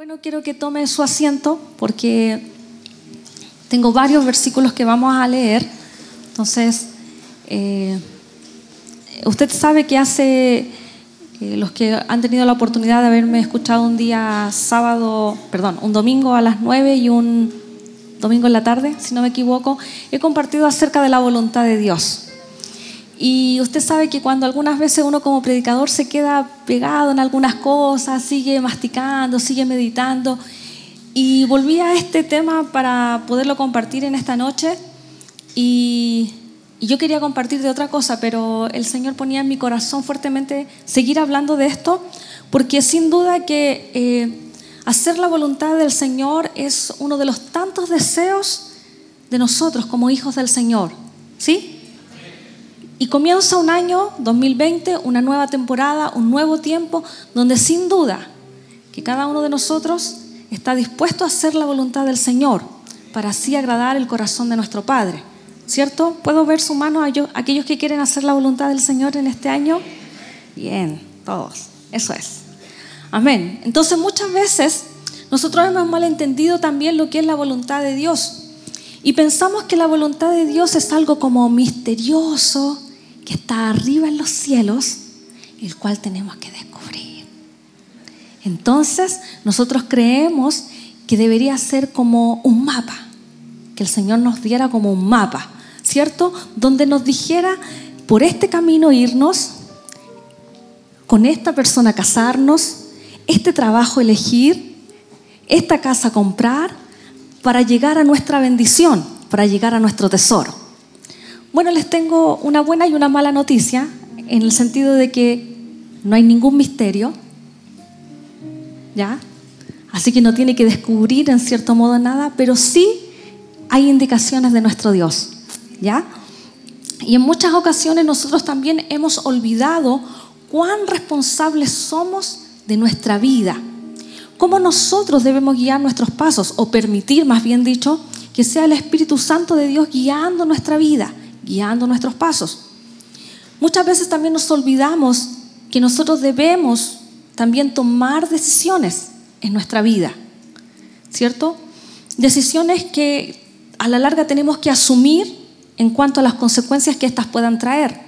Bueno, quiero que tome su asiento porque tengo varios versículos que vamos a leer. Entonces, eh, usted sabe que hace, eh, los que han tenido la oportunidad de haberme escuchado un día sábado, perdón, un domingo a las 9 y un domingo en la tarde, si no me equivoco, he compartido acerca de la voluntad de Dios. Y usted sabe que cuando algunas veces uno como predicador se queda pegado en algunas cosas, sigue masticando, sigue meditando. Y volví a este tema para poderlo compartir en esta noche. Y, yo quería compartir de otra cosa, pero el Señor ponía en mi corazón fuertemente seguir hablando de esto, porque sin duda que eh, hacer la voluntad del Señor es uno de los tantos deseos de nosotros como hijos del Señor. ¿Sí? Y comienza un año 2020, una nueva temporada, un nuevo tiempo, donde sin duda que cada uno de nosotros está dispuesto a hacer la voluntad del Señor para así agradar el corazón de nuestro Padre. ¿Cierto? ¿Puedo ver su mano a aquellos que quieren hacer la voluntad del Señor en este año? Bien, todos. Eso es. Amén. Entonces muchas veces nosotros hemos malentendido también lo que es la voluntad de Dios. Y pensamos que la voluntad de Dios es algo como misterioso, que está arriba en los cielos, el cual tenemos que descubrir. Entonces, nosotros creemos que debería ser como un mapa, que el Señor nos diera como un mapa, ¿cierto? Donde nos dijera por este camino irnos, con esta persona casarnos, este trabajo elegir, esta casa comprar, para llegar a nuestra bendición, para llegar a nuestro tesoro. Bueno, les tengo una buena y una mala noticia, en el sentido de que no hay ningún misterio, ¿ya? Así que no tiene que descubrir en cierto modo nada, pero sí hay indicaciones de nuestro Dios, ¿ya? Y en muchas ocasiones nosotros también hemos olvidado cuán responsables somos de nuestra vida, cómo nosotros debemos guiar nuestros pasos, o permitir, más bien dicho, que sea el Espíritu Santo de Dios guiando nuestra vida guiando nuestros pasos. Muchas veces también nos olvidamos que nosotros debemos también tomar decisiones en nuestra vida, ¿cierto? Decisiones que a la larga tenemos que asumir en cuanto a las consecuencias que éstas puedan traer.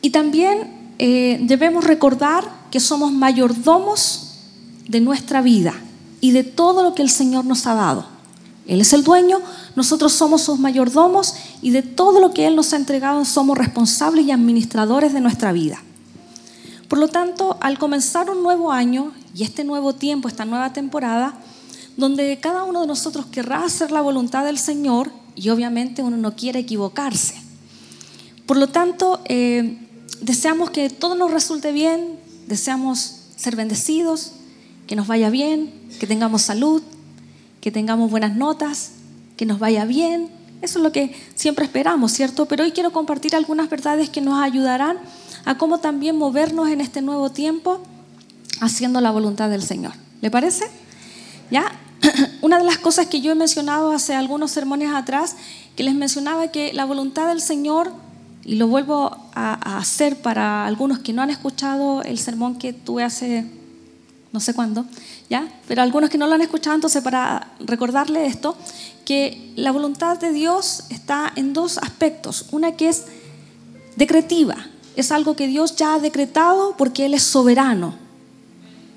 Y también eh, debemos recordar que somos mayordomos de nuestra vida y de todo lo que el Señor nos ha dado. Él es el dueño, nosotros somos sus mayordomos y de todo lo que Él nos ha entregado somos responsables y administradores de nuestra vida. Por lo tanto, al comenzar un nuevo año y este nuevo tiempo, esta nueva temporada, donde cada uno de nosotros querrá hacer la voluntad del Señor y obviamente uno no quiere equivocarse. Por lo tanto, eh, deseamos que todo nos resulte bien, deseamos ser bendecidos, que nos vaya bien, que tengamos salud, que tengamos buenas notas, que nos vaya bien. Eso es lo que siempre esperamos, ¿cierto? Pero hoy quiero compartir algunas verdades que nos ayudarán a cómo también movernos en este nuevo tiempo haciendo la voluntad del Señor. ¿Le parece? ¿Ya? Una de las cosas que yo he mencionado hace algunos sermones atrás, que les mencionaba que la voluntad del Señor, y lo vuelvo a, hacer para algunos que no han escuchado el sermón que tuve hace no sé cuándo, Pero algunos que no lo han escuchado, entonces para recordarle esto, que la voluntad de Dios está en dos aspectos. Una que es decretiva, es algo que Dios ya ha decretado porque Él es soberano.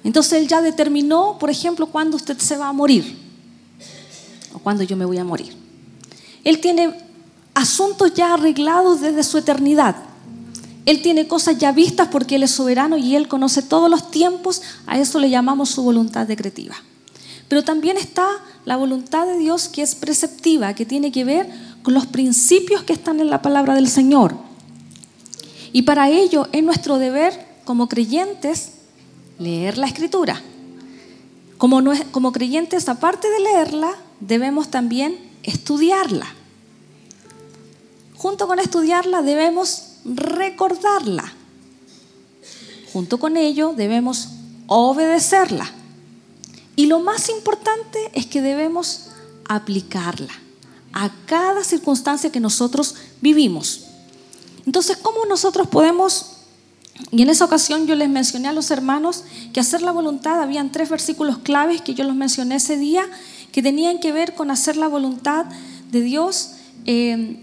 Entonces Él ya determinó, por ejemplo, cuándo usted se va a morir o cuándo yo me voy a morir. Él tiene asuntos ya arreglados desde su eternidad. Él tiene cosas ya vistas porque Él es soberano y Él conoce todos los tiempos. A eso le llamamos su voluntad decretiva. Pero también está la voluntad de Dios que es preceptiva, que tiene que ver con los principios que están en la palabra del Señor. Y para ello es nuestro deber como creyentes leer la escritura. Como, creyentes, aparte de leerla, debemos también estudiarla. Junto con estudiarla debemos recordarla. Junto con ello debemos obedecerla. Y lo más importante es que debemos aplicarla a cada circunstancia que nosotros vivimos. Entonces, ¿cómo nosotros podemos Y en esa ocasión yo les mencioné a los hermanos que hacer la voluntad, habían tres versículos claves que yo los mencioné ese día, que tenían que ver con hacer la voluntad de Dios eh,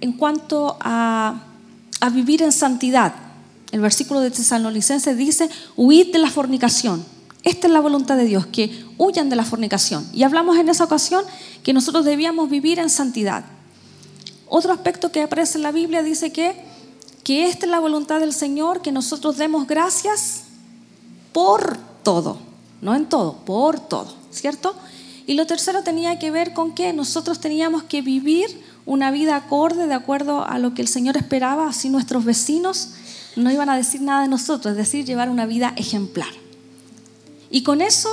en cuanto a, a vivir en santidad. El versículo de Tesalonicenses dice, huid de la fornicación. Esta es la voluntad de Dios, que huyan de la fornicación. Y hablamos en esa ocasión que nosotros debíamos vivir en santidad. Otro aspecto que aparece en la Biblia dice que, que esta es la voluntad del Señor, que nosotros demos gracias por todo, no en todo, por todo, ¿cierto? Y lo tercero tenía que ver con que nosotros teníamos que vivir una vida acorde de acuerdo a lo que el Señor esperaba, así nuestros vecinos no iban a decir nada de nosotros, es decir, llevar una vida ejemplar. Y con eso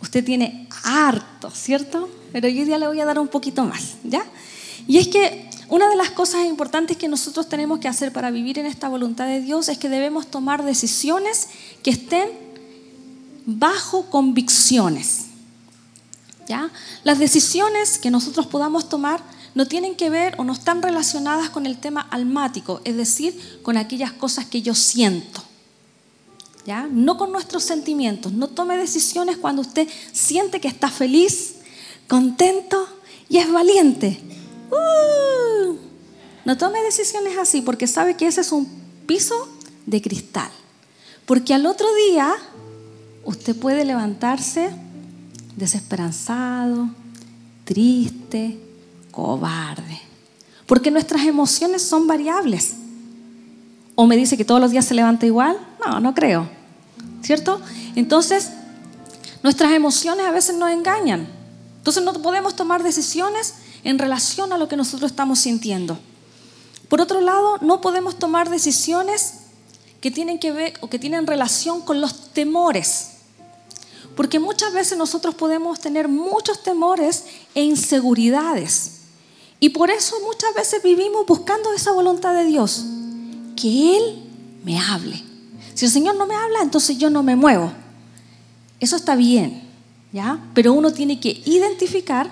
usted tiene harto, ¿cierto? Pero yo hoy le voy a dar un poquito más, ¿ya? Y es que una de las cosas importantes que nosotros tenemos que hacer para vivir en esta voluntad de Dios es que debemos tomar decisiones que estén bajo convicciones. ¿Ya? Las decisiones que nosotros podamos tomar no tienen que ver o no están relacionadas con el tema almático, es decir, con aquellas cosas que yo siento. ¿Ya? No con nuestros sentimientos. No tome decisiones cuando usted siente que está feliz, contento y es valiente. Uh, no tome decisiones así porque sabe que ese es un piso de cristal. Porque al otro día usted puede levantarse desesperanzado, triste, cobarde. Porque nuestras emociones son variables. ¿O me dice que todos los días se levanta igual? No, no creo. ¿Cierto? Entonces, nuestras emociones a veces nos engañan. Entonces no podemos tomar decisiones en relación a lo que nosotros estamos sintiendo. Por otro lado, no podemos tomar decisiones que tienen que ver o que tienen relación con los temores. Porque muchas veces nosotros podemos tener muchos temores e inseguridades. Y por eso muchas veces vivimos buscando esa voluntad de Dios, que Él me hable. Si el Señor no me habla, entonces yo no me muevo. Eso está bien, ¿ya? Pero uno tiene que identificar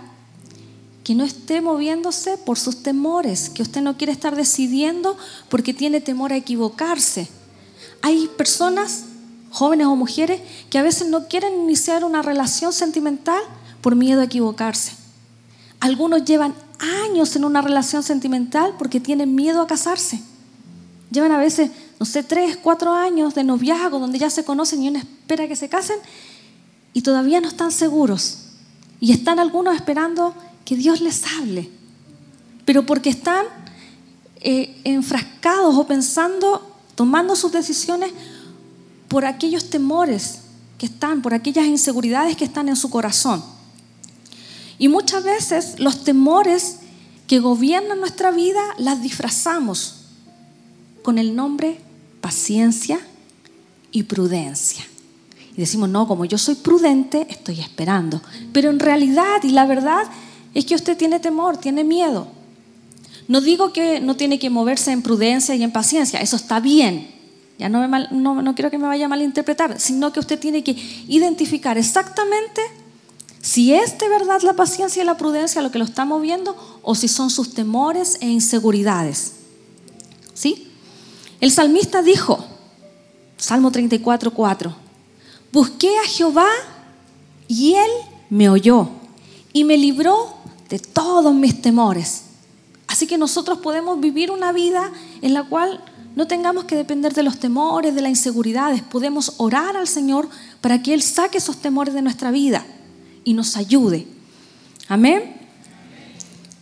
que no esté moviéndose por sus temores, que usted no quiere estar decidiendo porque tiene temor a equivocarse. Hay personas, jóvenes o mujeres, que a veces no quieren iniciar una relación sentimental por miedo a equivocarse. Algunos llevan años en una relación sentimental porque tienen miedo a casarse. Llevan a veces, no sé, tres, cuatro años de noviazgo donde ya se conocen y uno espera que se casen y todavía no están seguros. Y están algunos esperando que Dios les hable. Pero porque están eh, enfrascados o pensando, tomando sus decisiones por aquellos temores que están, por aquellas inseguridades que están en su corazón. Y muchas veces los temores que gobiernan nuestra vida las disfrazamos con el nombre paciencia y prudencia. Y decimos, no, como yo soy prudente, estoy esperando. Pero en realidad y la verdad es que usted tiene temor, tiene miedo. No digo que no tiene que moverse en prudencia y en paciencia, eso está bien. Ya no, no, no quiero que me vaya a malinterpretar, sino que usted tiene que identificar exactamente si es de verdad la paciencia y la prudencia lo que lo está moviendo o si son sus temores e inseguridades. ¿Sí? El salmista dijo, Salmo 34, 4, busqué a Jehová y él me oyó y me libró de todos mis temores. Así que nosotros podemos vivir una vida en la cual no tengamos que depender de los temores, de las inseguridades. Podemos orar al Señor para que Él saque esos temores de nuestra vida y nos ayude. Amén.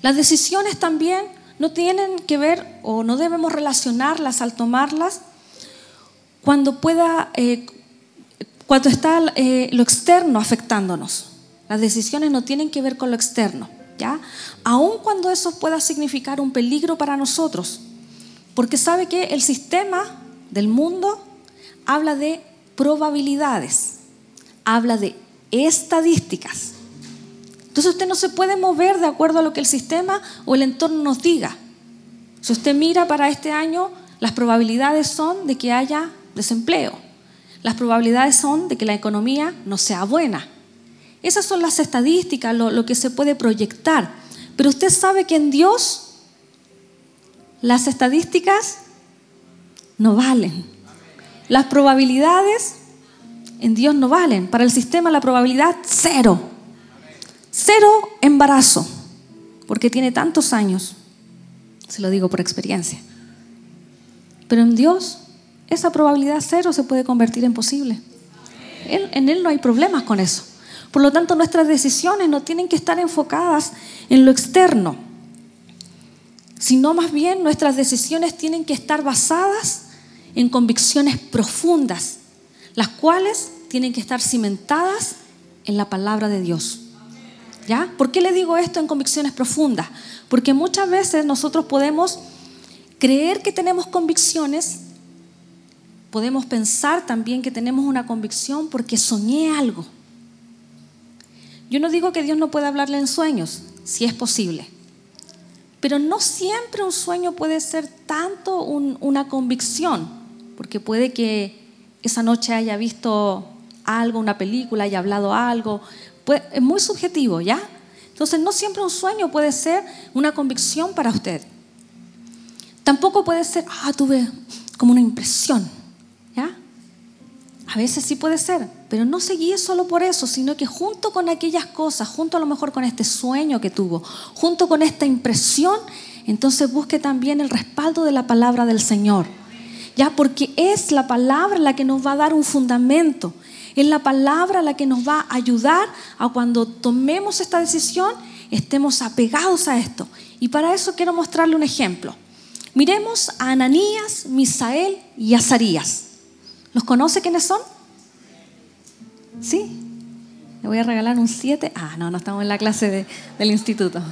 Las decisiones también no tienen que ver o no debemos relacionarlas al tomarlas cuando pueda, eh, cuando está eh, lo externo afectándonos. Las decisiones no tienen que ver con lo externo, ¿ya? Aun cuando eso pueda significar un peligro para nosotros, porque sabe que el sistema del mundo habla de probabilidades, habla de estadísticas. Entonces usted no se puede mover de acuerdo a lo que el sistema o el entorno nos diga. Si usted mira para este año, las probabilidades son de que haya desempleo. Las probabilidades son de que la economía no sea buena. Esas son las estadísticas, lo, lo que se puede proyectar. Pero usted sabe que en Dios las estadísticas no valen. Las probabilidades en Dios no valen. Para el sistema la probabilidad cero. Cero embarazo, porque tiene tantos años. Se lo digo por experiencia. Pero en Dios esa probabilidad cero se puede convertir en posible. en Él no hay problemas con eso. Por lo tanto, nuestras decisiones no tienen que estar enfocadas en lo externo, sino más bien nuestras decisiones tienen que estar basadas en convicciones profundas, las cuales tienen que estar cimentadas en la palabra de Dios. ¿Ya? ¿Por qué le digo esto en convicciones profundas? Porque muchas veces nosotros podemos creer que tenemos convicciones, podemos pensar también que tenemos una convicción porque soñé algo. Yo no digo que Dios no pueda hablarle en sueños, si es posible. Pero no siempre un sueño puede ser tanto una convicción, porque puede que esa noche haya visto algo, una película, haya hablado algo. es muy subjetivo, ¿ya? Entonces no siempre un sueño puede ser una convicción para usted. Tampoco puede ser, ah, tuve como una impresión, ¿ya? A veces sí puede ser, pero no se guíe solo por eso, sino que junto con aquellas cosas, junto a lo mejor con este sueño que tuvo, junto con esta impresión, entonces busque también el respaldo de la palabra del Señor. Ya, porque es la palabra la que nos va a dar un fundamento, es la palabra la que nos va a ayudar a cuando tomemos esta decisión, estemos apegados a esto. Y para eso quiero mostrarle un ejemplo. Miremos a Ananías, Misael y Azarías. ¿Los conoce quiénes son? ¿Sí? Le voy a regalar un 7. Ah, no, no estamos en la clase del instituto.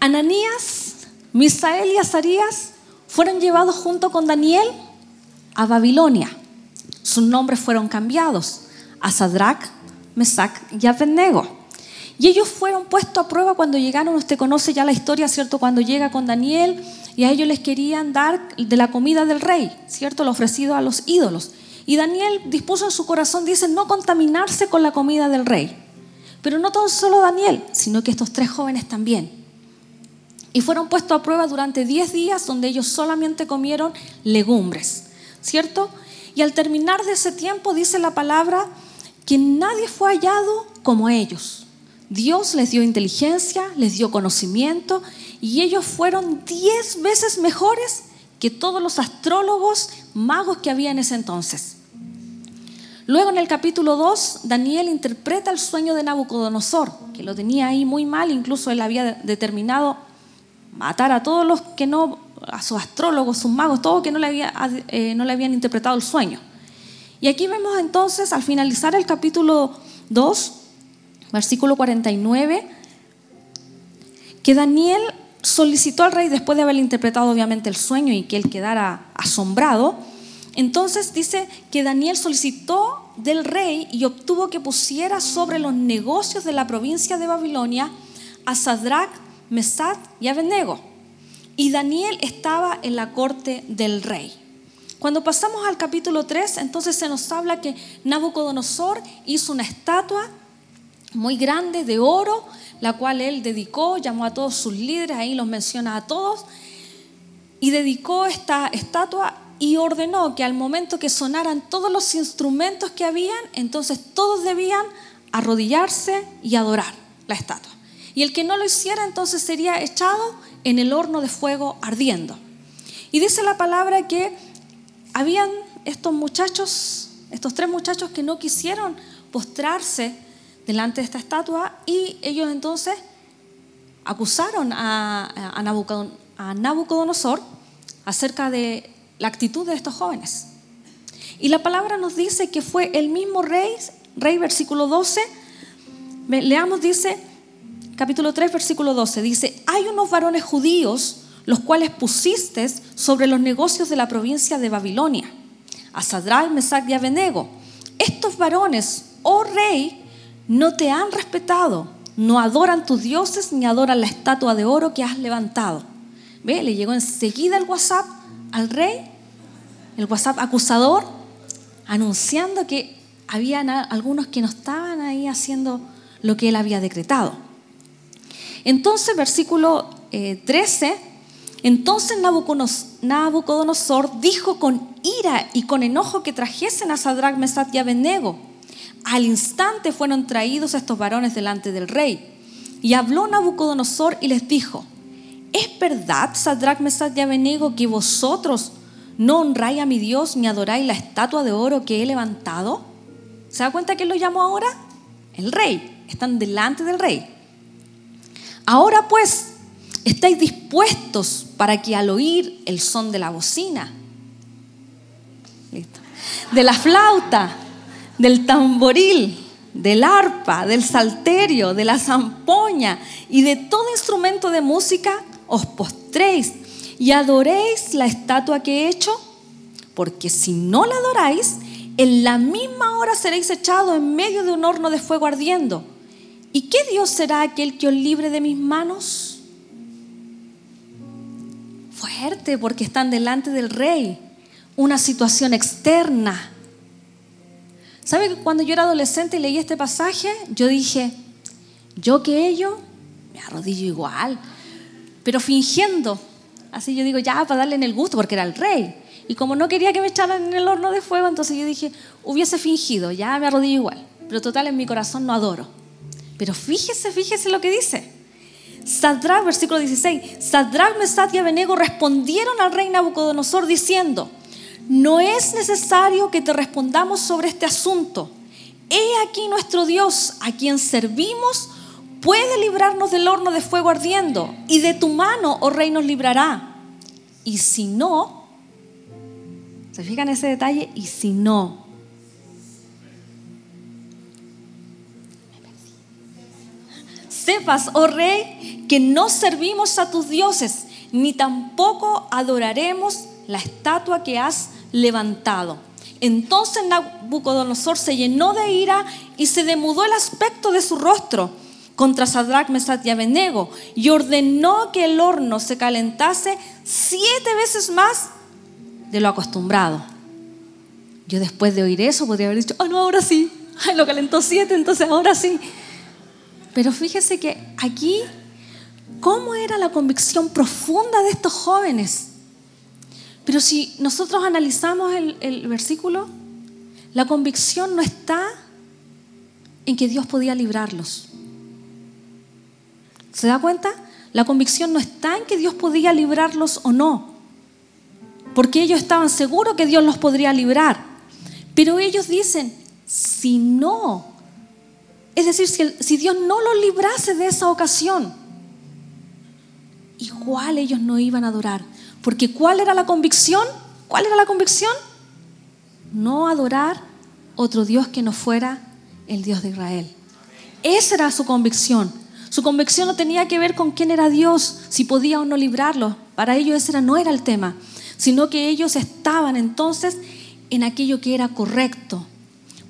Ananías, Misael y Azarías fueron llevados junto con Daniel a Babilonia. Sus nombres fueron cambiados a Sadrach, Mesac y Abednego. Y ellos fueron puestos a prueba cuando llegaron, usted conoce ya la historia, ¿cierto? Cuando llega con Daniel y a ellos les querían dar de la comida del rey, ¿cierto? Lo ofrecido a los ídolos. Y Daniel dispuso en su corazón, dice, no contaminarse con la comida del rey. Pero no tan solo Daniel, sino que estos tres jóvenes también. Y fueron puestos a prueba durante 10 días donde ellos solamente comieron legumbres, ¿cierto? Y al terminar de ese tiempo dice la palabra que nadie fue hallado como ellos. Dios les dio inteligencia, les dio conocimiento y ellos fueron diez veces mejores que todos los astrólogos magos que había en ese entonces. Luego en el capítulo 2, Daniel interpreta el sueño de Nabucodonosor, que lo tenía ahí muy mal, incluso él había determinado matar a todos los que no, a sus astrólogos, sus magos, todos que no le, había, eh, no le habían interpretado el sueño. Y aquí vemos entonces, al finalizar el capítulo 2, versículo 49, que Daniel solicitó al rey, después de haber interpretado obviamente el sueño y que él quedara asombrado, entonces dice que Daniel solicitó del rey y obtuvo que pusiera sobre los negocios de la provincia de Babilonia a Sadrach, Mesad y Abednego. Y Daniel estaba en la corte del rey. Cuando pasamos al capítulo 3, entonces se nos habla que Nabucodonosor hizo una estatua muy grande de oro, la cual él dedicó, llamó a todos sus líderes, ahí los menciona a todos, y dedicó esta estatua y ordenó que al momento que sonaran todos los instrumentos que habían, entonces todos debían arrodillarse y adorar la estatua. Y el que no lo hiciera entonces sería echado en el horno de fuego ardiendo. Y dice la palabra que habían estos muchachos, estos tres muchachos que no quisieron postrarse delante de esta estatua y ellos entonces acusaron a, a, Nabucodonosor acerca de la actitud de estos jóvenes. Y la palabra nos dice que fue el mismo rey, rey versículo 12, leamos, dice, capítulo 3, versículo 12, dice, hay unos varones judíos los cuales pusiste sobre los negocios de la provincia de Babilonia, a Sadral, Mesac y Abednego. Estos varones, oh rey, no te han respetado, no adoran tus dioses ni adoran la estatua de oro que has levantado. ¿Ve? Le llegó enseguida el WhatsApp al rey, el WhatsApp acusador, anunciando que había algunos que no estaban ahí haciendo lo que él había decretado. Entonces, versículo 13, eh, entonces Nabucodonosor dijo con ira y con enojo que trajesen a Sadrach, Mesach y Abednego. Al instante fueron traídos estos varones delante del rey. Y habló Nabucodonosor y les dijo, ¿es verdad, Sadrach, Mesach y Abednego, que vosotros no honráis a mi Dios ni adoráis la estatua de oro que he levantado? ¿Se da cuenta quién lo llamó ahora? El rey. Están delante del rey. Ahora pues, ¿estáis dispuestos para que al oír el son de la bocina, de la flauta, del tamboril, del arpa, del salterio, de la zampoña y de todo instrumento de música, os postréis y adoréis la estatua que he hecho? Porque si no la adoráis, en la misma hora seréis echados en medio de un horno de fuego ardiendo. ¿Y qué Dios será aquel que os libre de mis manos? Fuerte, porque están delante del rey, una situación externa. ¿Sabe que cuando yo era adolescente y leí este pasaje, yo dije, yo que ellos, me arrodillo igual, pero fingiendo. Así yo digo, ya, para darle en el gusto, porque era el rey. Y como no quería que me echaran en el horno de fuego, entonces yo dije, hubiese fingido, ya me arrodillo igual. Pero total, en mi corazón no adoro. Pero fíjese, fíjese lo que dice. Sadrach, versículo 16, Sadrach, Mesad y Abenego respondieron al rey Nabucodonosor diciendo, no es necesario que te respondamos sobre este asunto. He aquí nuestro Dios, a quien servimos, puede librarnos del horno de fuego ardiendo, y de tu mano, oh rey, nos librará. Y si no, ¿se fijan ese detalle? Y si no, sepas, oh rey, que no servimos a tus dioses, ni tampoco adoraremos la estatua que has levantado. Entonces Nabucodonosor se llenó de ira y se demudó el aspecto de su rostro contra Sadrach, Mesach y Abednego y ordenó que el horno se calentase siete veces más de lo acostumbrado. Yo después de oír eso podría haber dicho, oh no, ahora sí, lo calentó siete, entonces ahora sí. Pero fíjese que aquí, ¿cómo era la convicción profunda de estos jóvenes? Pero si nosotros analizamos el, versículo, la convicción no está en que Dios podía librarlos. ¿Se da cuenta? La convicción no está en que Dios podía librarlos o no. Porque ellos estaban seguros que Dios los podría librar. Pero ellos dicen, si no es decir, si, Dios no los librase de esa ocasión, igual ellos no iban a adorar. Porque ¿cuál era la convicción? ¿Cuál era la convicción? No adorar otro Dios que no fuera el Dios de Israel. Esa era su convicción. Su convicción no tenía que ver con quién era Dios, si podía o no librarlo. Para ellos ese no era el tema, sino que ellos estaban entonces en aquello que era correcto.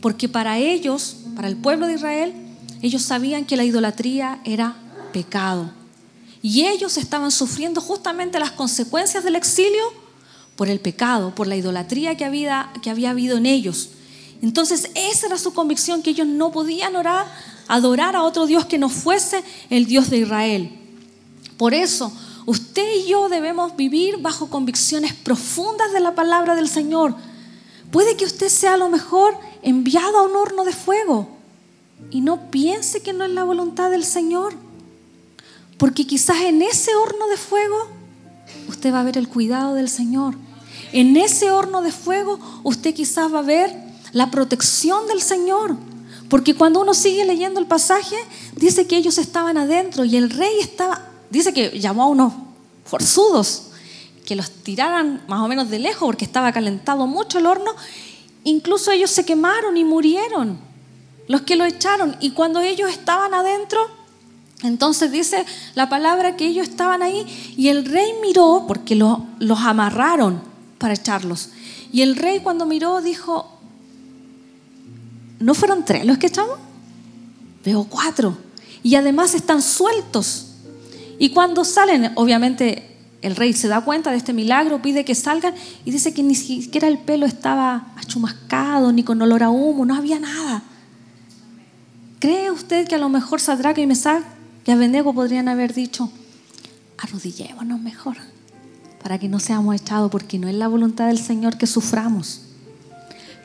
Porque para ellos para el pueblo de Israel, ellos sabían que la idolatría era pecado. Y ellos estaban sufriendo justamente las consecuencias del exilio por el pecado, por la idolatría que había, que había habido en ellos. Entonces esa era su convicción, que ellos no podían orar, adorar a otro Dios que no fuese el Dios de Israel. Por eso, usted y yo debemos vivir bajo convicciones profundas de la palabra del Señor. Puede que usted sea lo mejor enviado a un horno de fuego. Y no piense que no es la voluntad del Señor. Porque quizás en ese horno de fuego usted va a ver el cuidado del Señor. En ese horno de fuego usted quizás va a ver la protección del Señor. Porque cuando uno sigue leyendo el pasaje, dice que ellos estaban adentro y el rey estaba, dice que llamó a unos forzudos que los tiraran más o menos de lejos porque estaba calentado mucho el horno Incluso ellos se quemaron y murieron, los que lo echaron. Y cuando ellos estaban adentro, entonces dice la palabra que ellos estaban ahí y el rey miró, porque los amarraron para echarlos. Y el rey cuando miró dijo, ¿no fueron tres los que echamos? Veo cuatro. Y además están sueltos. Y cuando salen, obviamente el rey se da cuenta de este milagro, pide que salgan y dice que ni siquiera el pelo estaba achumascado, ni con olor a humo, no había nada. ¿Cree usted que a lo mejor Sadraque y Mesach y Abednego podrían haber dicho, arrodillémonos mejor para que no seamos echados, porque no es la voluntad del Señor que suframos.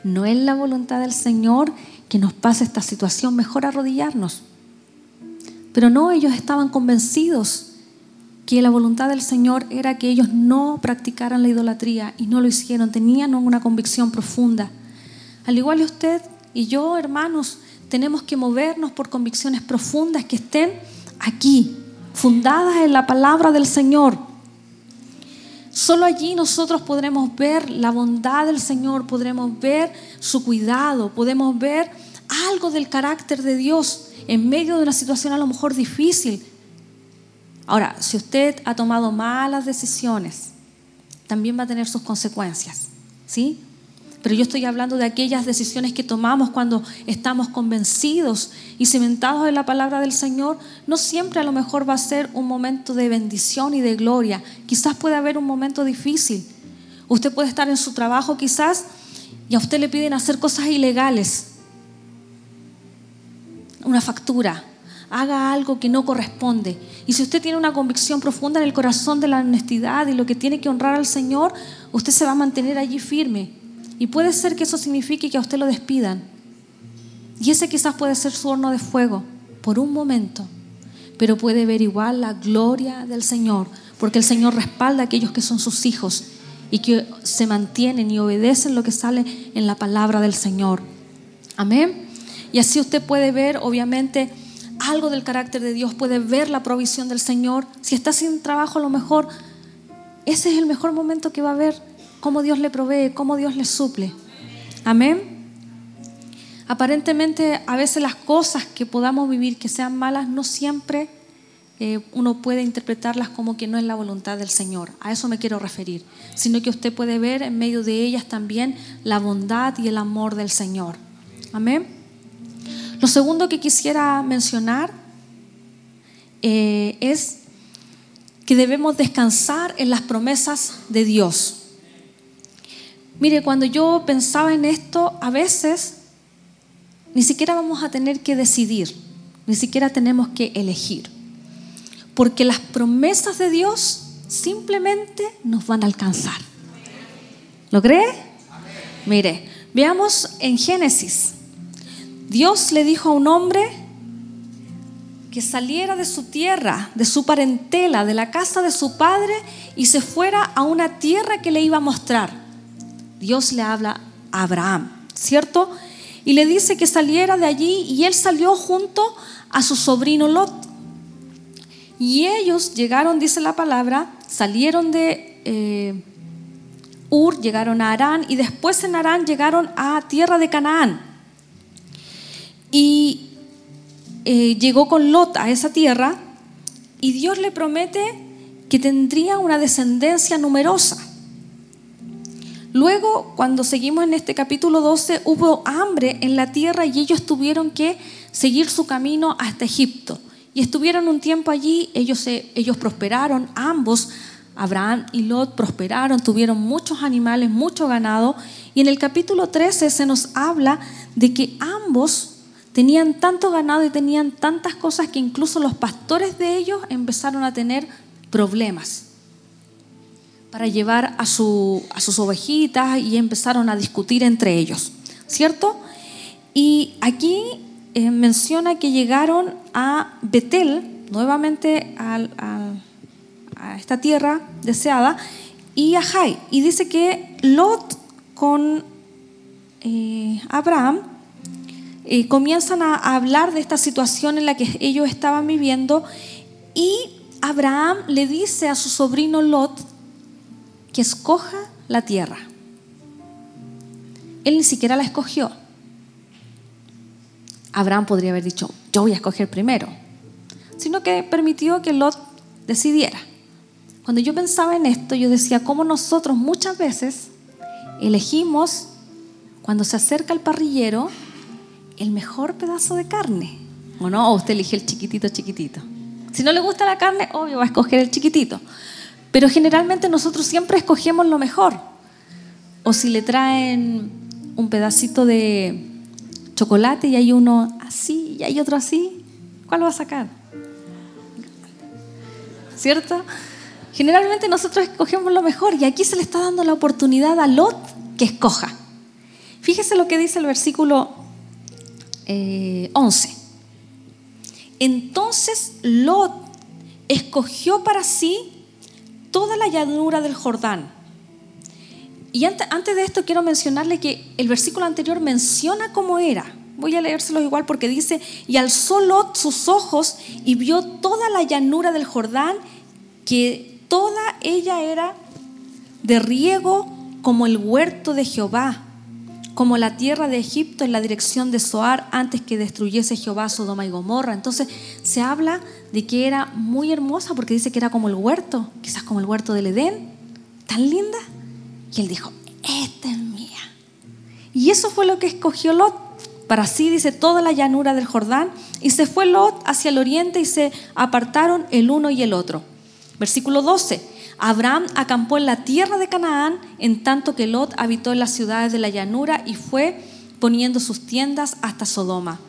No es la voluntad del Señor que nos pase esta situación, mejor arrodillarnos. Pero no, ellos estaban convencidos que la voluntad del Señor era que ellos no practicaran la idolatría y no lo hicieron, tenían una convicción profunda. Al igual que usted y yo, hermanos, tenemos que movernos por convicciones profundas que estén aquí, fundadas en la palabra del Señor. Solo allí nosotros podremos ver la bondad del Señor, podremos ver su cuidado, podemos ver algo del carácter de Dios en medio de una situación a lo mejor difícil. Ahora, si usted ha tomado malas decisiones, también va a tener sus consecuencias, ¿sí? Pero yo estoy hablando de aquellas decisiones que tomamos cuando estamos convencidos y cimentados en la palabra del Señor. No siempre a lo mejor va a ser un momento de bendición y de gloria. Quizás puede haber un momento difícil. Usted puede estar en su trabajo quizás y a usted le piden hacer cosas ilegales. Una factura. Haga algo que no corresponde. Y si usted tiene una convicción profunda en el corazón de la honestidad y lo que tiene que honrar al Señor, usted se va a mantener allí firme y puede ser que eso signifique que a usted lo despidan. Y ese quizás puede ser su horno de fuego por un momento, pero puede ver igual la gloria del Señor, porque el Señor respalda a aquellos que son sus hijos y que se mantienen y obedecen lo que sale en la palabra del Señor. Amén. Y así usted puede ver, obviamente, algo del carácter de Dios, puede ver la provisión del Señor. Si está sin trabajo, a lo mejor ese es el mejor momento que va a ver cómo Dios le provee, cómo Dios le suple. Amén. Aparentemente a veces las cosas que podamos vivir que sean malas no siempre eh, uno puede interpretarlas como que no es la voluntad del Señor. A eso me quiero referir. Sino que usted puede ver en medio de ellas también la bondad y el amor del Señor. Amén. Lo segundo que quisiera mencionar eh, es que debemos descansar en las promesas de Dios. Mire, cuando yo pensaba en esto, a veces ni siquiera vamos a tener que decidir, ni siquiera tenemos que elegir, porque las promesas de Dios simplemente nos van a alcanzar. ¿Lo cree? Mire, veamos en Génesis. Dios le dijo a un hombre que saliera de su tierra, de su parentela, de la casa de su padre y se fuera a una tierra que le iba a mostrar. Dios le habla a Abraham, ¿cierto? Y le dice que saliera de allí y él salió junto a su sobrino Lot. Y ellos llegaron, dice la palabra, salieron de eh, Ur, llegaron a Arán y después en Arán llegaron a tierra de Canaán. Y eh, llegó con Lot a esa tierra y Dios le promete que tendría una descendencia numerosa. Luego, cuando seguimos en este capítulo 12, hubo hambre en la tierra y ellos tuvieron que seguir su camino hasta Egipto. Y estuvieron un tiempo allí, ellos, ellos prosperaron, ambos, Abraham y Lot prosperaron, tuvieron muchos animales, mucho ganado. Y en el capítulo 13 se nos habla de que ambos tenían tanto ganado y tenían tantas cosas que incluso los pastores de ellos empezaron a tener problemas para llevar a, su, a sus ovejitas y empezaron a discutir entre ellos, ¿cierto? Y aquí eh, menciona que llegaron a Betel, nuevamente a, esta tierra deseada, y a Jai. Y dice que Lot con eh, Abraham eh, comienzan a hablar de esta situación en la que ellos estaban viviendo y Abraham le dice a su sobrino Lot, que escoja la tierra. Él ni siquiera la escogió. Abraham podría haber dicho, yo voy a escoger primero, sino que permitió que Lot decidiera. Cuando yo pensaba en esto, yo decía, cómo nosotros muchas veces elegimos, cuando se acerca el parrillero, el mejor pedazo de carne. ¿O no? O usted elige el chiquitito, chiquitito. Si no le gusta la carne, obvio va a escoger el chiquitito. Pero generalmente nosotros siempre escogemos lo mejor. O si le traen un pedacito de chocolate y hay uno así y hay otro así, ¿cuál va a sacar? ¿Cierto? Generalmente nosotros escogemos lo mejor y aquí se le está dando la oportunidad a Lot que escoja. Fíjese lo que dice el versículo 11. Eh, Entonces Lot escogió para sí toda la llanura del Jordán. Y antes, de esto quiero mencionarle que el versículo anterior menciona cómo era. Voy a leérselo igual porque dice, y alzó Lot sus ojos y vio toda la llanura del Jordán que toda ella era de riego como el huerto de Jehová, como la tierra de Egipto en la dirección de Zoar antes que destruyese Jehová Sodoma y Gomorra. Entonces se habla de que era muy hermosa porque dice que era como el huerto, quizás como el huerto del Edén, tan linda. Y él dijo, esta es mía. Y eso fue lo que escogió Lot. Para sí, dice, toda la llanura del Jordán. Y se fue Lot hacia el oriente y se apartaron el uno y el otro. Versículo 12. Abraham acampó en la tierra de Canaán, en tanto que Lot habitó en las ciudades de la llanura y fue poniendo sus tiendas hasta Sodoma.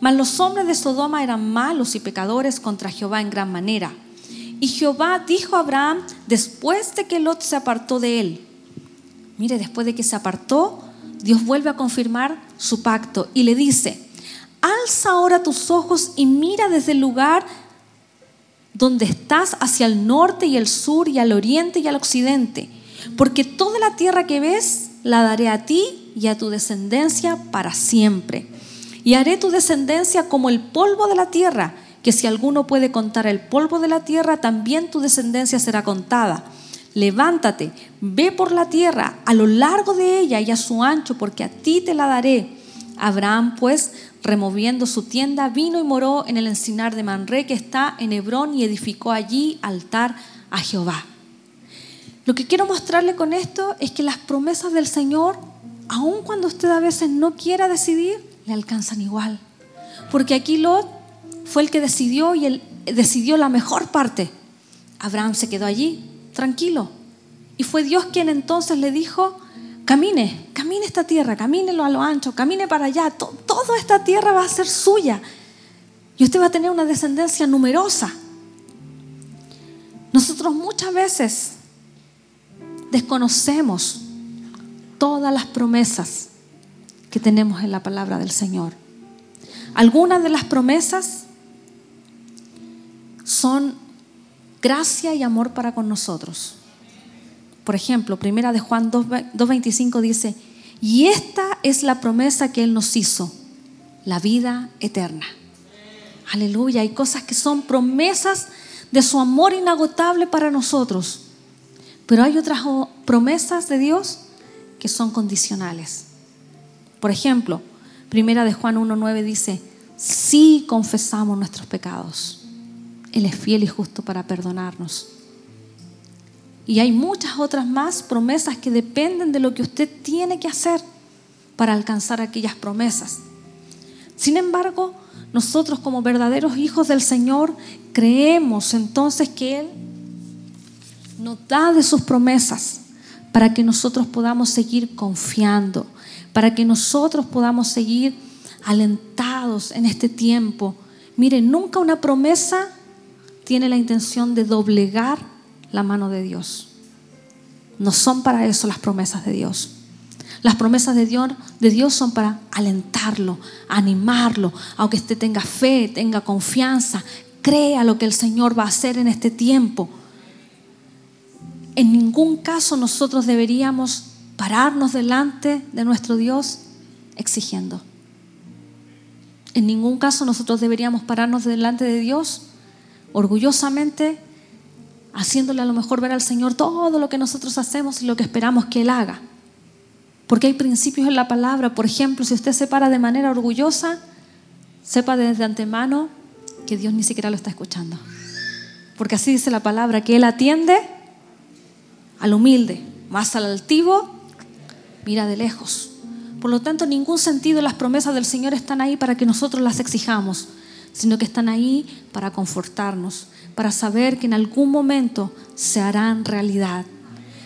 Mas los hombres de Sodoma eran malos y pecadores contra Jehová en gran manera. Y Jehová dijo a Abraham después de que Lot se apartó de él. Mire, después de que se apartó, Dios vuelve a confirmar su pacto y le dice, alza ahora tus ojos y mira desde el lugar donde estás hacia el norte y el sur y al oriente y al occidente, porque toda la tierra que ves la daré a ti y a tu descendencia para siempre. Y haré tu descendencia como el polvo de la tierra, que si alguno puede contar el polvo de la tierra, también tu descendencia será contada. Levántate, ve por la tierra a lo largo de ella y a su ancho, porque a ti te la daré. Abraham pues removiendo su tienda, vino y moró en el encinar de Manré que está en Hebrón y edificó allí altar a Jehová. Lo que quiero mostrarle con esto es que las promesas del Señor, aun cuando usted a veces no quiera decidir, le alcanzan igual. Porque aquí Lot fue el que decidió y él decidió la mejor parte. Abraham se quedó allí, tranquilo. Y fue Dios quien entonces le dijo, Camine, camine esta tierra, camínelo a lo ancho, camine para allá. toda esta tierra va a ser suya. Y usted va a tener una descendencia numerosa. Nosotros muchas veces desconocemos todas las promesas que tenemos en la palabra del Señor. Algunas de las promesas son gracia y amor para con nosotros. Por ejemplo, primera de Juan 2.25 dice, y esta es la promesa que Él nos hizo, la vida eterna. Aleluya, hay cosas que son promesas de su amor inagotable para nosotros. Pero hay otras promesas de Dios que son condicionales. Por ejemplo, primera de Juan 1.9 dice, si confesamos nuestros pecados, Él es fiel y justo para perdonarnos y hay muchas otras más promesas que dependen de lo que usted tiene que hacer para alcanzar aquellas promesas. Sin embargo, nosotros como verdaderos hijos del Señor creemos entonces que Él nos da de sus promesas para que nosotros podamos seguir confiando, para que nosotros podamos seguir alentados en este tiempo. Mire, nunca una promesa tiene la intención de doblegar la mano de Dios. No son para eso las promesas de Dios. Las promesas de Dios, de Dios son para alentarlo, animarlo, aunque usted tenga fe, tenga confianza, crea lo que el Señor va a hacer en este tiempo. En ningún caso nosotros deberíamos pararnos delante de nuestro Dios exigiendo. En ningún caso nosotros deberíamos pararnos delante de Dios orgullosamente haciéndole a lo mejor ver al Señor todo lo que nosotros hacemos y lo que esperamos que Él haga. Porque hay principios en la palabra. Por ejemplo, si usted se para de manera orgullosa, sepa desde antemano que Dios ni siquiera lo está escuchando. Porque así dice la palabra, que Él atiende al humilde, más al altivo, mira de lejos. Por lo tanto, ningún sentido las promesas del Señor están ahí para que nosotros las exijamos, sino que están ahí para confortarnos, para saber que en algún momento se harán realidad.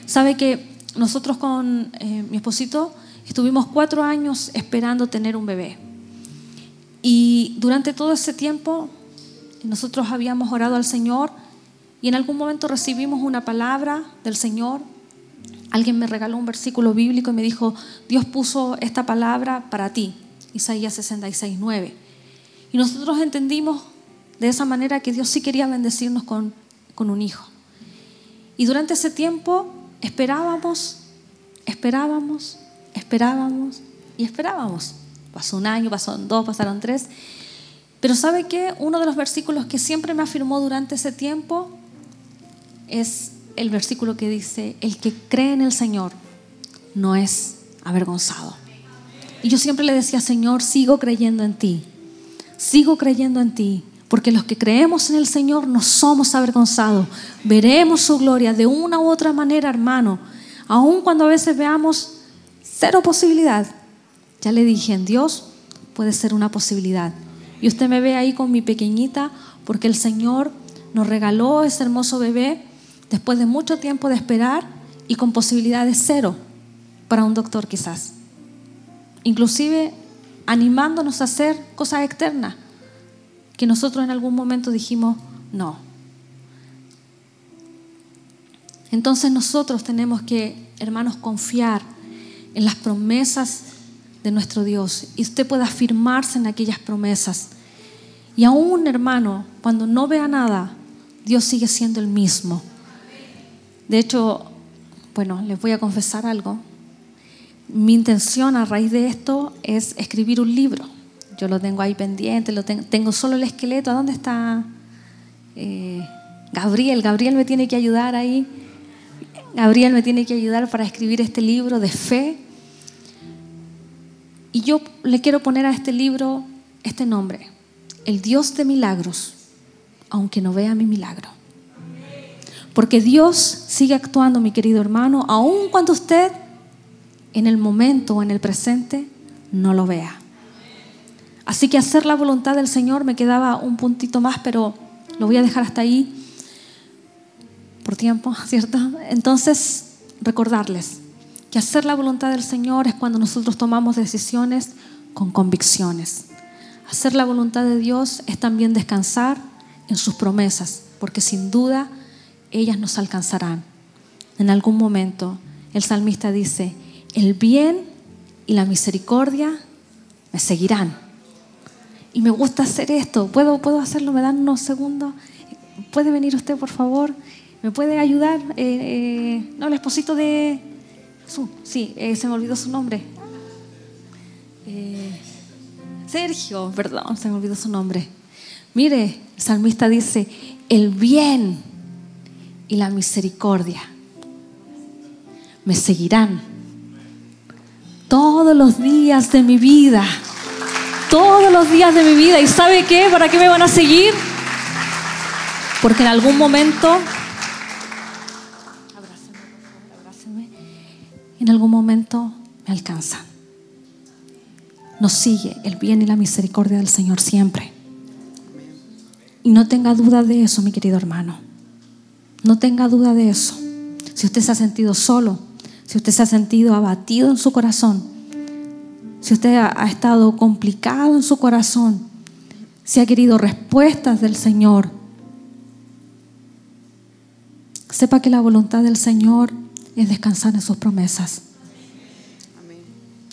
Sabe que nosotros con eh, mi esposito estuvimos cuatro años esperando tener un bebé. Y durante todo ese tiempo nosotros habíamos orado al Señor y en algún momento recibimos una palabra del Señor. Alguien me regaló un versículo bíblico y me dijo, Dios puso esta palabra para ti, Isaías 66, 9. Y nosotros entendimos de esa manera que Dios sí quería bendecirnos con, con un hijo. Y durante ese tiempo esperábamos, esperábamos, esperábamos y esperábamos. Pasó un año, pasaron dos, pasaron tres. Pero ¿sabe qué? Uno de los versículos que siempre me afirmó durante ese tiempo es el versículo que dice, el que cree en el Señor no es avergonzado. Y yo siempre le decía, Señor, sigo creyendo en ti, sigo creyendo en ti, porque los que creemos en el Señor no somos avergonzados, veremos su gloria de una u otra manera, hermano, aun cuando a veces veamos cero posibilidad. Ya le dije, en Dios puede ser una posibilidad. Y usted me ve ahí con mi pequeñita porque el Señor nos regaló ese hermoso bebé después de mucho tiempo de esperar y con posibilidades cero para un doctor quizás. Inclusive animándonos a hacer cosas externas que nosotros en algún momento dijimos no. Entonces nosotros tenemos que, hermanos, confiar en las promesas de nuestro Dios y usted pueda afirmarse en aquellas promesas. Y aún, hermano, cuando no vea nada, Dios sigue siendo el mismo. De hecho, bueno, les voy a confesar algo. Mi intención a raíz de esto es escribir un libro. Yo lo tengo ahí pendiente, lo tengo, solo el esqueleto. ¿A dónde está eh, Gabriel? Gabriel me tiene que ayudar ahí. Gabriel me tiene que ayudar para escribir este libro de fe y yo le quiero poner a este libro este nombre, el Dios de milagros, aunque no vea mi milagro. Porque Dios sigue actuando, mi querido hermano, aun cuando usted en el momento o en el presente no lo vea. Así que hacer la voluntad del Señor me quedaba un puntito más, pero lo voy a dejar hasta ahí por tiempo, ¿cierto? Entonces, recordarles, que hacer la voluntad del Señor es cuando nosotros tomamos decisiones con convicciones. Hacer la voluntad de Dios es también descansar en sus promesas, porque sin duda ellas nos alcanzarán. En algún momento el salmista dice, el bien y la misericordia me seguirán. Y me gusta hacer esto. ¿Puedo, puedo hacerlo? ¿Me dan unos segundos? ¿Puede venir usted, por favor? ¿Me puede ayudar? Eh, eh, no, el esposito de, sí, eh, se me olvidó su nombre. Eh, Sergio, perdón, se me olvidó su nombre. Mire, el salmista dice, el bien y la misericordia me seguirán todos los días de mi vida. Todos los días de mi vida. ¿Y sabe qué? ¿Para qué me van a seguir? Porque en algún momento en algún momento me alcanza. Nos sigue el bien y la misericordia del Señor siempre. Y no tenga duda de eso, mi querido hermano. No tenga duda de eso. Si usted se ha sentido solo, si usted se ha sentido abatido en su corazón, si usted ha, estado complicado en su corazón, si ha querido respuestas del Señor, sepa que la voluntad del Señor es descansar en sus promesas.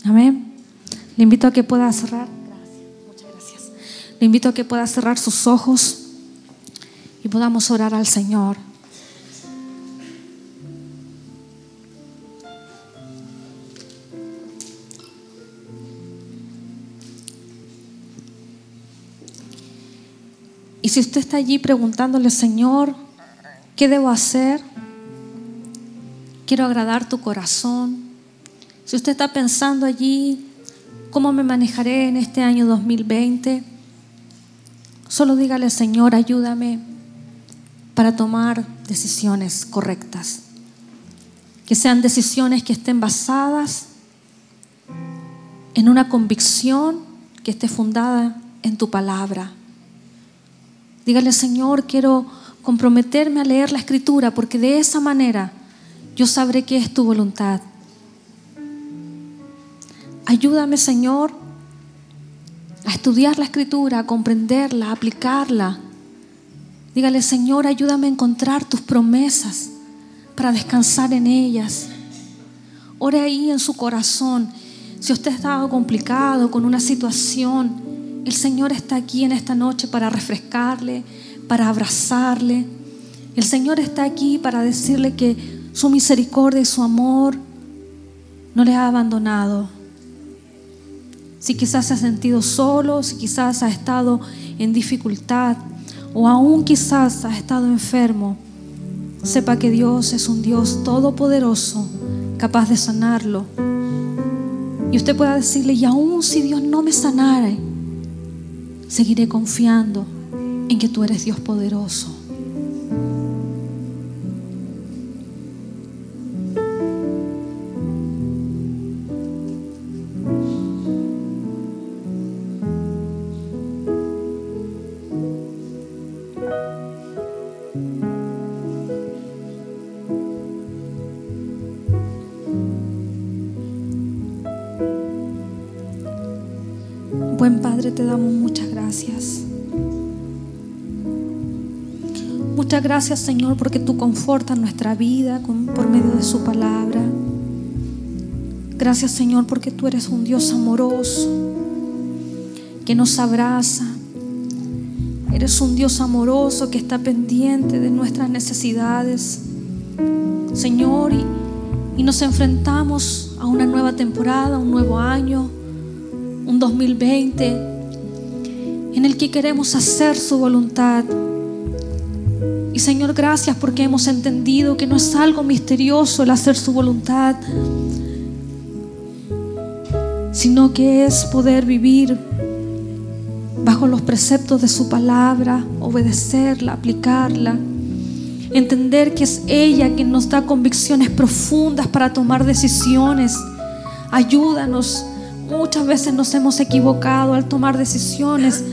Amén. Le invito a que pueda cerrar. Muchas gracias. Le invito a que pueda cerrar sus ojos y podamos orar al Señor. Y si usted está allí preguntándole, Señor, ¿qué debo hacer? quiero agradar tu corazón. Si usted está pensando allí, ¿cómo me manejaré en este año 2020? Solo dígale, Señor, ayúdame para tomar decisiones correctas. Que sean decisiones que estén basadas en una convicción que esté fundada en tu palabra. Dígale, Señor, quiero comprometerme a leer la escritura porque de esa manera yo sabré que es tu voluntad. Ayúdame, Señor, a estudiar la escritura, a comprenderla, a aplicarla. Dígale, Señor, ayúdame a encontrar tus promesas para descansar en ellas. Ore ahí en su corazón. Si usted está complicado con una situación, el Señor está aquí en esta noche para refrescarle, para abrazarle. El Señor está aquí para decirle que su misericordia y su amor no le ha abandonado. Si quizás se ha sentido solo, si quizás ha estado en dificultad o aún quizás ha estado enfermo, sepa que Dios es un Dios todopoderoso, capaz de sanarlo. Y usted pueda decirle, y aún si Dios no me sanara, seguiré confiando en que tú eres Dios poderoso. Gracias, Señor, porque tú confortas nuestra vida por medio de su palabra. Gracias, Señor, porque tú eres un Dios amoroso que nos abraza. Eres un Dios amoroso que está pendiente de nuestras necesidades. Señor, y, y nos enfrentamos a una nueva temporada, un nuevo año un 2020 en el que queremos hacer su voluntad. Señor, gracias porque hemos entendido que no es algo misterioso el hacer su voluntad, sino que es poder vivir bajo los preceptos de su palabra, obedecerla, aplicarla, entender que es ella quien nos da convicciones profundas para tomar decisiones. Ayúdanos Muchas veces nos hemos equivocado al tomar decisiones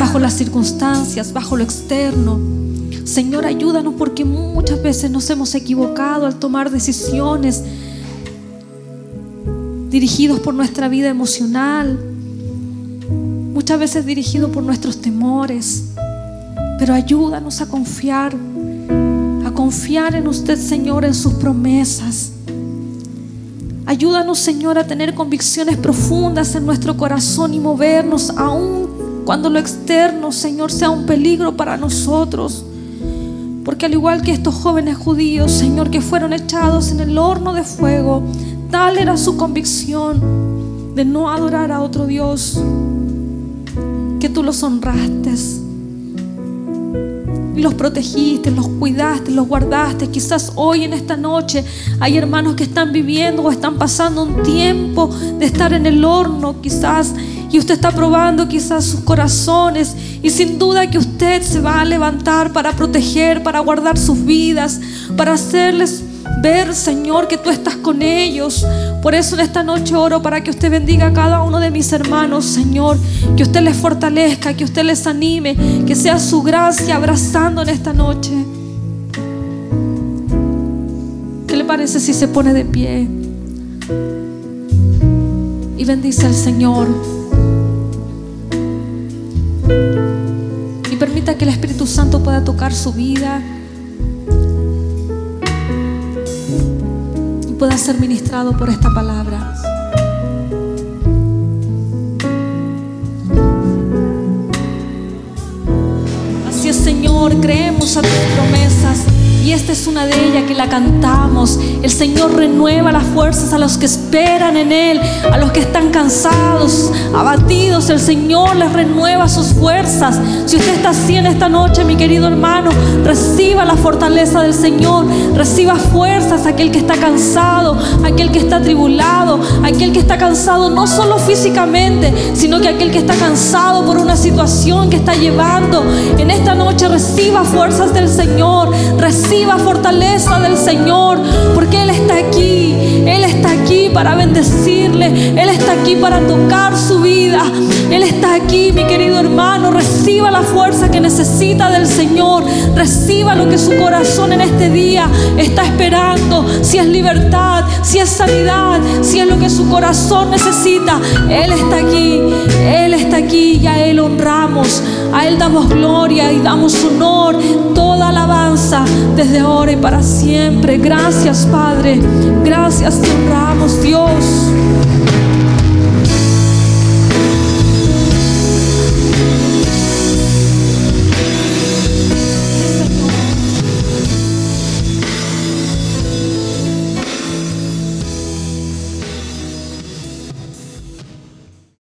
bajo las circunstancias, bajo lo externo. Señor, ayúdanos porque muchas veces nos hemos equivocado al tomar decisiones dirigidos por nuestra vida emocional, muchas veces dirigidos por nuestros temores. Pero ayúdanos a confiar, a confiar en usted, Señor, en sus promesas. Ayúdanos, Señor, a tener convicciones profundas en nuestro corazón y movernos aún cuando lo externo, Señor, sea un peligro para nosotros. Porque al igual que estos jóvenes judíos, Señor, que fueron echados en el horno de fuego, tal era su convicción de no adorar a otro Dios, que tú los honraste y los protegiste, los cuidaste, los guardaste. Quizás hoy en esta noche hay hermanos que están viviendo o están pasando un tiempo de estar en el horno, quizás, y usted está probando quizás sus corazones y sin duda que usted se va a levantar para proteger, para guardar sus vidas, para hacerles ver, Señor, que tú estás con ellos. Por eso en esta noche oro para que usted bendiga a cada uno de mis hermanos, Señor. Que usted les fortalezca, que usted les anime, que sea su gracia abrazando en esta noche. ¿Qué le parece si se pone de pie? Y bendice al Señor. Que el Espíritu Santo pueda tocar su vida. pueda ser ministrado por esta palabra. Así es, Señor, creemos a tus promesas. Y esta es una de ellas que la cantamos. El Señor renueva las fuerzas a los que esperan en Él, a los que están cansados, abatidos. El Señor les renueva sus fuerzas. Si usted está así en esta noche, mi querido hermano, reciba la fortaleza del Señor. Reciba fuerzas aquel que está cansado, aquel que está tribulado, aquel que está cansado no solo físicamente, sino que aquel que está cansado por una situación que está llevando. En esta noche reciba fuerzas del Señor. Reciba fortaleza del Señor, porque Él está aquí. Él está aquí para bendecirle. Él está aquí para tocar su vida. Él está aquí, mi querido hermano. Reciba la fuerza que necesita del Señor. Reciba lo que su corazón en este día está esperando. Si es libertad, si es sanidad, si es lo que su corazón necesita. Él está aquí. Él está aquí y a Él honramos. A Él damos gloria y damos honor, toda alabanza desde ahora y para siempre. Gracias, Padre. Gracias, te Dios.